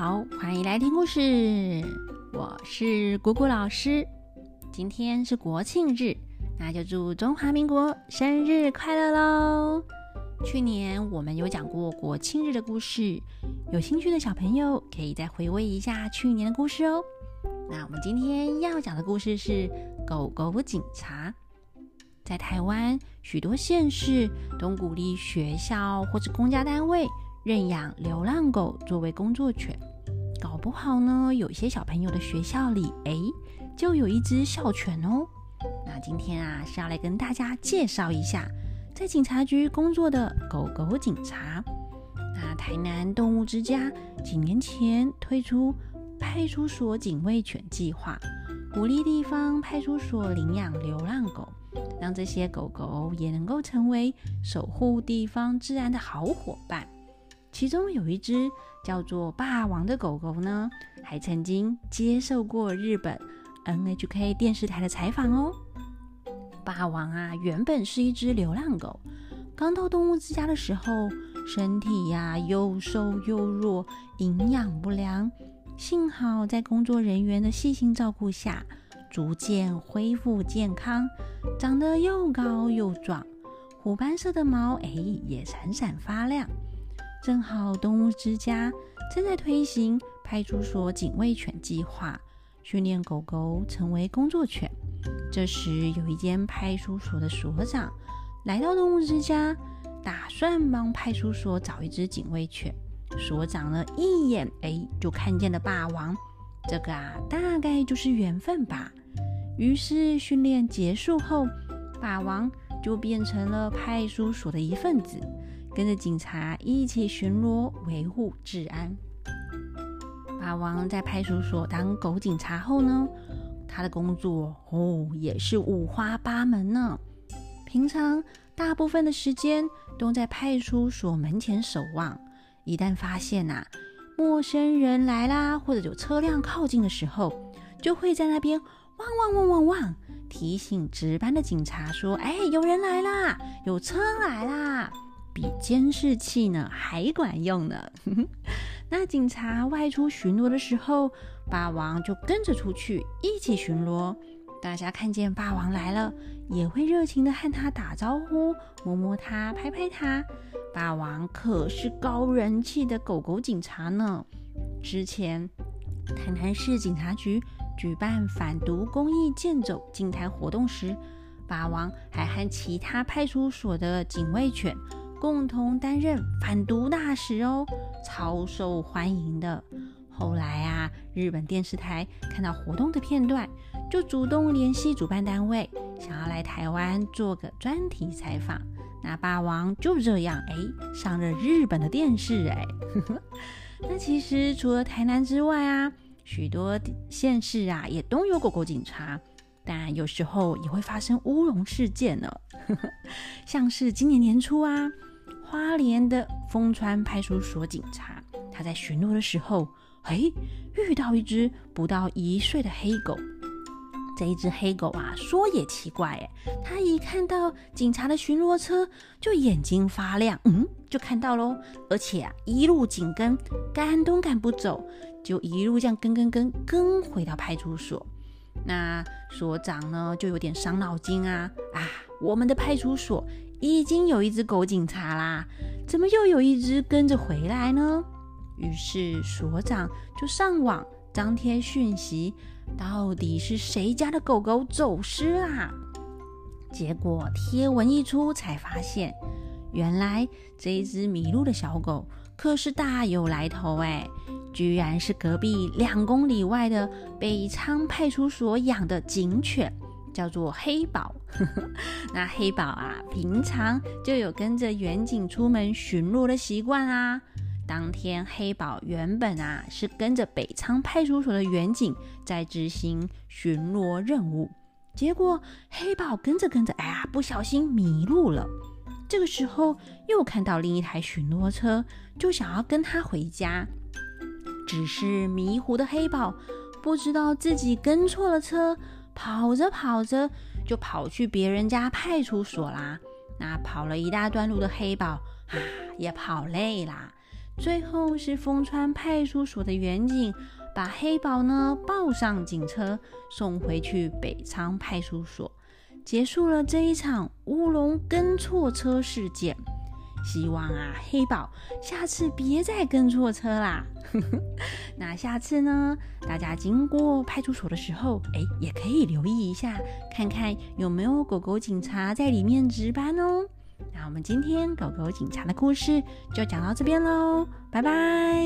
好，欢迎来听故事。我是果果老师。今天是国庆日，那就祝中华民国生日快乐喽！去年我们有讲过国庆日的故事，有兴趣的小朋友可以再回味一下去年的故事哦。那我们今天要讲的故事是狗狗警察。在台湾，许多县市都鼓励学校或者公家单位。认养流浪狗作为工作犬，搞不好呢，有些小朋友的学校里，哎，就有一只校犬哦。那今天啊，是要来跟大家介绍一下，在警察局工作的狗狗警察。那台南动物之家几年前推出派出所警卫犬计划，鼓励地方派出所领养流浪狗，让这些狗狗也能够成为守护地方治安的好伙伴。其中有一只叫做霸王的狗狗呢，还曾经接受过日本 NHK 电视台的采访哦。霸王啊，原本是一只流浪狗，刚到动物之家的时候，身体呀又瘦又弱，营养不良。幸好在工作人员的细心照顾下，逐渐恢复健康，长得又高又壮，虎斑色的毛哎也闪闪发亮。正好动物之家正在推行派出所警卫犬计划，训练狗狗成为工作犬。这时，有一间派出所的所长来到动物之家，打算帮派出所找一只警卫犬。所长呢，一眼哎就看见了霸王，这个啊，大概就是缘分吧。于是训练结束后，霸王就变成了派出所的一份子。跟着警察一起巡逻，维护治安。霸王在派出所当狗警察后呢，他的工作哦也是五花八门呢。平常大部分的时间都在派出所门前守望，一旦发现呐陌生人来啦，或者有车辆靠近的时候，就会在那边汪汪汪汪汪，提醒值班的警察说：“哎，有人来啦，有车来啦。”比监视器呢还管用呢。那警察外出巡逻的时候，霸王就跟着出去一起巡逻。大家看见霸王来了，也会热情的和他打招呼，摸摸他，拍拍他。霸王可是高人气的狗狗警察呢。之前台南市警察局举办反毒公益健走静态活动时，霸王还和其他派出所的警卫犬。共同担任反毒大使哦，超受欢迎的。后来啊，日本电视台看到活动的片段，就主动联系主办单位，想要来台湾做个专题采访。那霸王就这样哎，上了日本的电视哎。那其实除了台南之外啊，许多县市啊也都有狗狗警察，但有时候也会发生乌龙事件呢。像是今年年初啊。花莲的丰川派出所警察，他在巡逻的时候，哎，遇到一只不到一岁的黑狗。这一只黑狗啊，说也奇怪，哎，它一看到警察的巡逻车，就眼睛发亮，嗯，就看到喽，而且啊，一路紧跟，赶都赶不走，就一路这样跟跟跟跟回到派出所。那所长呢，就有点伤脑筋啊啊，我们的派出所。已经有一只狗警察啦，怎么又有一只跟着回来呢？于是所长就上网张贴讯息，到底是谁家的狗狗走失啦？结果贴文一出，才发现原来这一只迷路的小狗可是大有来头哎，居然是隔壁两公里外的北仓派出所养的警犬。叫做黑宝，那黑宝啊，平常就有跟着远景出门巡逻的习惯啊。当天黑宝原本啊是跟着北仓派出所的远景在执行巡逻任务，结果黑宝跟着跟着，哎呀，不小心迷路了。这个时候又看到另一台巡逻车，就想要跟他回家，只是迷糊的黑宝不知道自己跟错了车。跑着跑着就跑去别人家派出所啦。那跑了一大段路的黑宝啊，也跑累啦，最后是丰川派出所的员警把黑宝呢抱上警车，送回去北仓派出所，结束了这一场乌龙跟错车事件。希望啊，黑宝下次别再跟错车啦。那下次呢，大家经过派出所的时候，哎，也可以留意一下，看看有没有狗狗警察在里面值班哦。那我们今天狗狗警察的故事就讲到这边喽，拜拜。